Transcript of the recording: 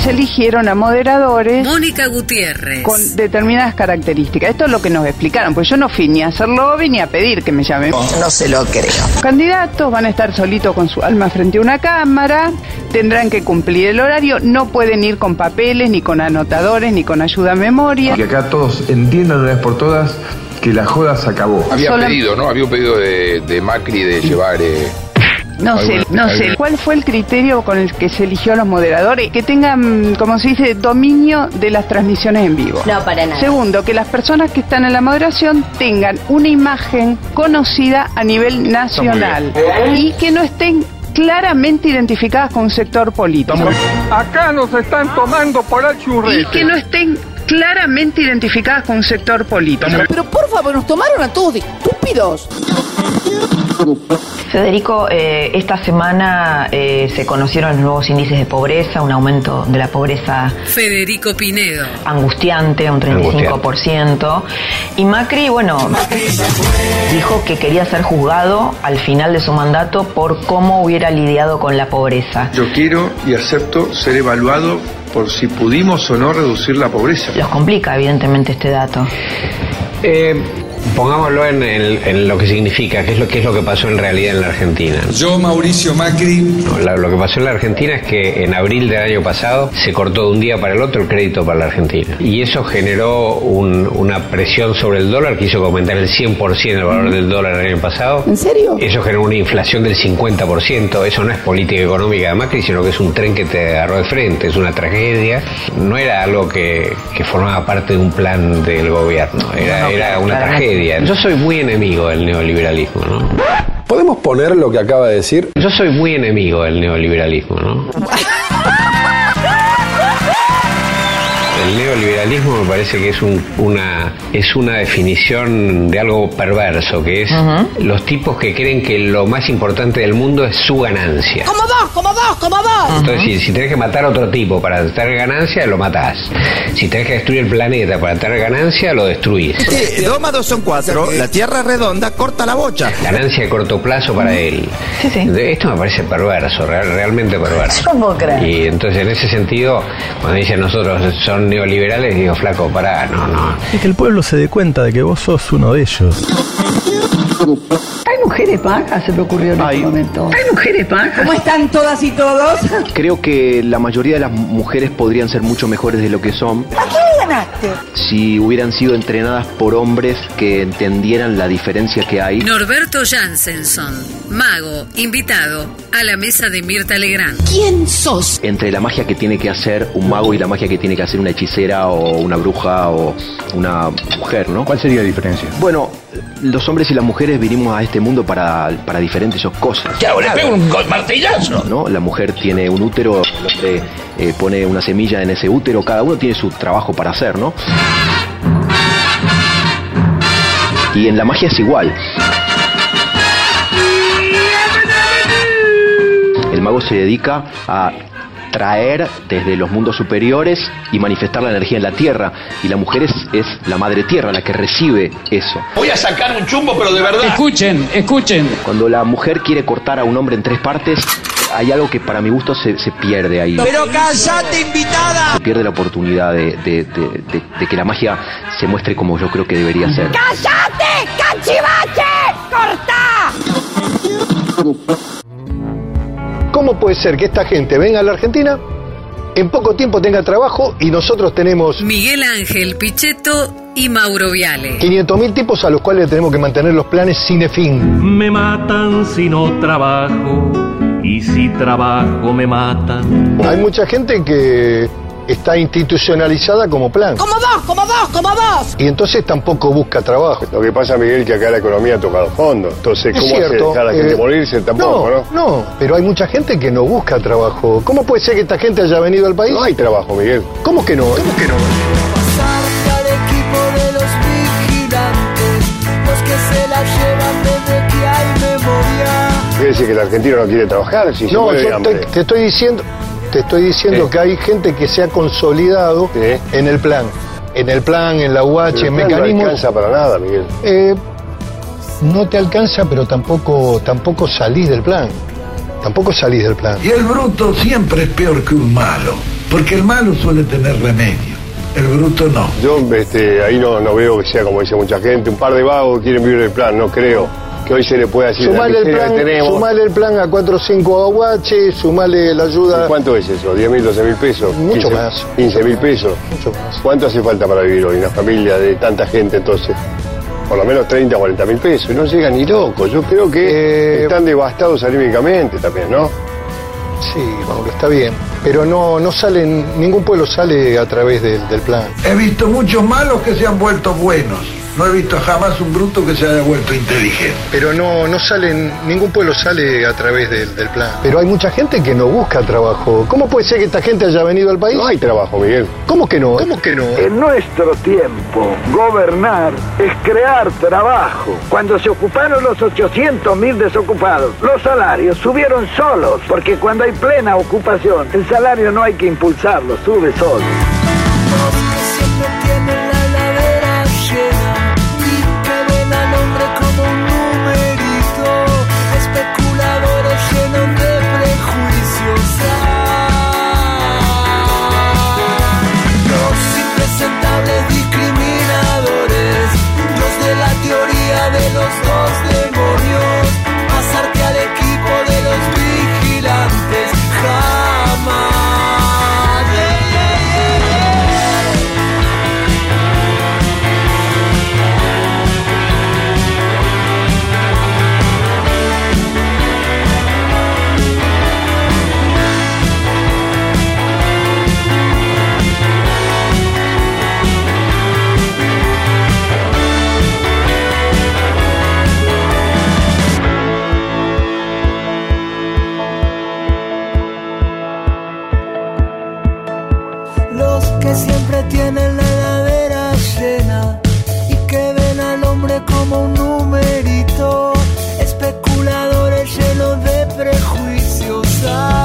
se eligieron a moderadores Mónica Gutiérrez. con determinadas características. Esto es lo que nos explicaron, pues yo no fui ni a hacer lobby ni a pedir que me llamen. No se lo creo. Los candidatos van a estar solitos con su alma frente a una cámara, tendrán que cumplir el horario, no pueden ir con papeles, ni con anotadores, ni con ayuda a memoria. Que acá todos entiendan de una vez por todas que la joda se acabó. Había pedido, ¿no? Había un pedido de, de Macri de llevar... eh, No sé, no sé. ¿Cuál fue el criterio con el que se eligió a los moderadores? Que tengan, como se dice, dominio de las transmisiones en vivo. No, para nada. Segundo, que las personas que están en la moderación tengan una imagen conocida a nivel nacional y que no estén claramente identificadas con un sector político. Acá nos están tomando por el Y churrete. que no estén claramente identificadas con un sector político. Pero por favor, nos tomaron a todos de estúpidos. Federico, eh, esta semana eh, se conocieron los nuevos índices de pobreza, un aumento de la pobreza Federico Pinedo. angustiante, un 35%. Y Macri, bueno, dijo que quería ser juzgado al final de su mandato por cómo hubiera lidiado con la pobreza. Yo quiero y acepto ser evaluado por si pudimos o no reducir la pobreza. Los complica, evidentemente, este dato. Eh, pongámoslo en, lo que significa, qué es lo, qué es lo que pasó en realidad en la Argentina. Yo, Mauricio Macri, No, la- lo que pasó en la Argentina es que en abril del año pasado se cortó de un día para el otro el crédito para la Argentina. Y eso generó un- una presión sobre el dólar que hizo que aumentara el 100% el valor del dólar el año pasado. ¿En serio? Eso generó una inflación del 50%. Eso no es política económica de Macri, sino que es un tren que te agarró de frente, es una tragedia. No era algo que, que formaba parte de un plan del gobierno, era, No, no, era claro, una claramente. Tragedia. Yo soy muy enemigo del neoliberalismo, ¿no? ¿Podemos poner lo que acaba de decir? Yo soy muy enemigo del neoliberalismo, ¿no? El neoliberalismo me parece que es un- una es una definición de algo perverso, que es los tipos que creen que lo más importante del mundo es su ganancia. Como vos, como vos, como vos. Entonces, si, si tenés que matar a otro tipo para tener ganancia, lo matás. Si tenés que destruir el planeta para tener ganancia, lo destruís. Dos más dos son cuatro, la tierra redonda, corta la bocha. Ganancia de corto plazo para él. Sí, sí. Esto me parece perverso, real- realmente perverso. ¿Cómo crees? Y entonces, en ese sentido, cuando dicen nosotros son neoliberales, digo, flaco, pará, no, no. Es que el pueblo se dé cuenta de que vos sos uno de ellos. ¿Hay mujeres pagas? Se me ocurrió en este momento. ¿Hay mujeres pagas? ¿Cómo están todas y todos? Creo que la mayoría de las mujeres podrían ser mucho mejores de lo que son ¿A qué ganaste? si hubieran sido entrenadas por hombres que entendieran la diferencia que hay. Norberto Jansenson, mago, invitado a la mesa de Mirta Legrand. ¿Quién sos? Entre la magia que tiene que hacer un mago y la magia que tiene que hacer una hechicera o una bruja o una mujer, ¿no? ¿Cuál sería la diferencia? Bueno, los hombres y las mujeres vinimos a este mundo para, para diferentes cosas. ¿Qué hago? ¿Le pego un martillazo? ¿no? La mujer tiene un útero, el hombre eh, pone una semilla en ese útero, cada uno tiene su trabajo para hacer, ¿no? Y en la magia es igual. El mago se dedica a traer desde los mundos superiores y manifestar la energía en la tierra. Y la mujer es, es la madre tierra, la que recibe eso. Voy a sacar un chumbo, pero de verdad. Escuchen, escuchen. Cuando la mujer quiere cortar a un hombre en tres partes, hay algo que para mi gusto se, se pierde ahí. Pero callate, invitada. Se pierde la oportunidad de, de- de- de- de que la magia se muestre como yo creo que debería ser. ¡Cállate, cachivache! ¡Corta! ¿Cómo puede ser que esta gente venga a la Argentina, en poco tiempo tenga trabajo y nosotros tenemos Miguel Ángel Pichetto y Mauro Viale. 500.000 tipos a los cuales le tenemos que mantener los planes sin fin? Me matan si no trabajo y si trabajo me matan. Hay mucha gente que está institucionalizada como plan Como vos, como vos, como vos. y entonces tampoco busca trabajo. Lo que pasa, Miguel, que acá la economía ha tocado fondo. Entonces, Es ¿cómo hace dejar a la gente eh, morirse? Tampoco, ¿no? no, pero hay mucha gente que no busca trabajo. ¿Cómo puede ser que esta gente haya venido al país? No hay trabajo, Miguel. ¿Cómo que no? ¿Cómo que no? Al equipo de los vigilantes, los que se la llevan desde que hay memoria. Quiere decir que el argentino no quiere trabajar, si se No, muere de yo hambre. te, te estoy diciendo, te estoy diciendo Sí. que hay gente que se ha consolidado Sí. en el plan, en el plan, en la UH, en mecanismos. No alcanza para nada, Miguel. Eh, no te alcanza, pero tampoco, tampoco salís del plan. Tampoco salís del plan. Y el bruto siempre es peor que un malo. Porque el malo suele tener remedio, el bruto no. Yo este, ahí no, no veo que sea como dice mucha gente, un par de vagos quieren vivir el plan, no creo que hoy se le pueda decir sumale el plan, que tenemos. Sumale el plan a 4 o 5 aguaches, sumale la ayuda. ¿Y ¿Cuánto es eso? ¿10 mil, 12 mil pesos? Mucho 15, más. 15 mil pesos. Mucho más. ¿Cuánto hace falta para vivir hoy una familia de tanta gente entonces? Por lo menos 30, 40 mil pesos. Y no llegan ni locos. Yo creo que Eh, están devastados anímicamente también, ¿no? Sí, Mauro, está bien. Pero no, no salen, ningún pueblo sale a través del, del plan. He visto muchos malos que se han vuelto buenos. No he visto jamás un bruto que se haya vuelto inteligente. Pero no, no salen, ningún pueblo sale a través del, del plan. Pero hay mucha gente que no busca trabajo. ¿Cómo puede ser que esta gente haya venido al país? No hay trabajo, Miguel. ¿Cómo que no? ¿Cómo que no? En nuestro tiempo, gobernar es crear trabajo. Cuando se ocuparon los 800 mil desocupados, los salarios subieron solos, porque cuando hay plena ocupación, el salario no hay que impulsarlo, sube solo. ousar.